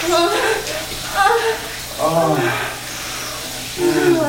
아. 아. 아.